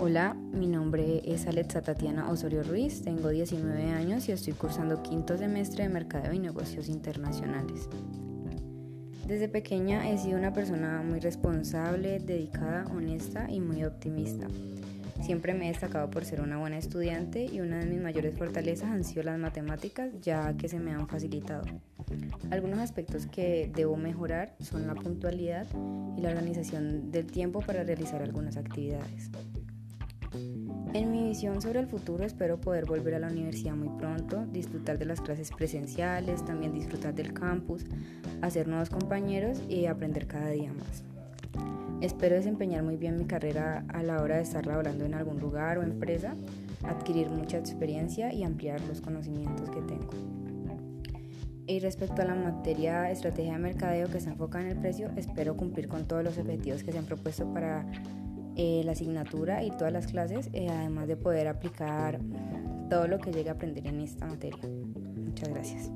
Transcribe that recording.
Hola, mi nombre es Alexa Tatiana Osorio Ruiz, tengo 19 años y estoy cursando quinto semestre de Mercadeo y Negocios Internacionales. Desde pequeña he sido una persona muy responsable, dedicada, honesta y muy optimista. Siempre me he destacado por ser una buena estudiante y una de mis mayores fortalezas han sido las matemáticas, ya que se me han facilitado. Algunos aspectos que debo mejorar son la puntualidad y la organización del tiempo para realizar algunas actividades. En mi visión sobre el futuro espero poder volver a la universidad muy pronto, disfrutar de las clases presenciales, también disfrutar del campus, hacer nuevos compañeros y aprender cada día más. Espero desempeñar muy bien mi carrera a la hora de estar laborando en algún lugar o empresa, adquirir mucha experiencia y ampliar los conocimientos que tengo. Y respecto a la materia estrategia de mercadeo que se enfoca en el precio, espero cumplir con todos los objetivos que se han propuesto para eh, la asignatura y todas las clases, eh, además de poder aplicar todo lo que llegue a aprender en esta materia. Muchas gracias.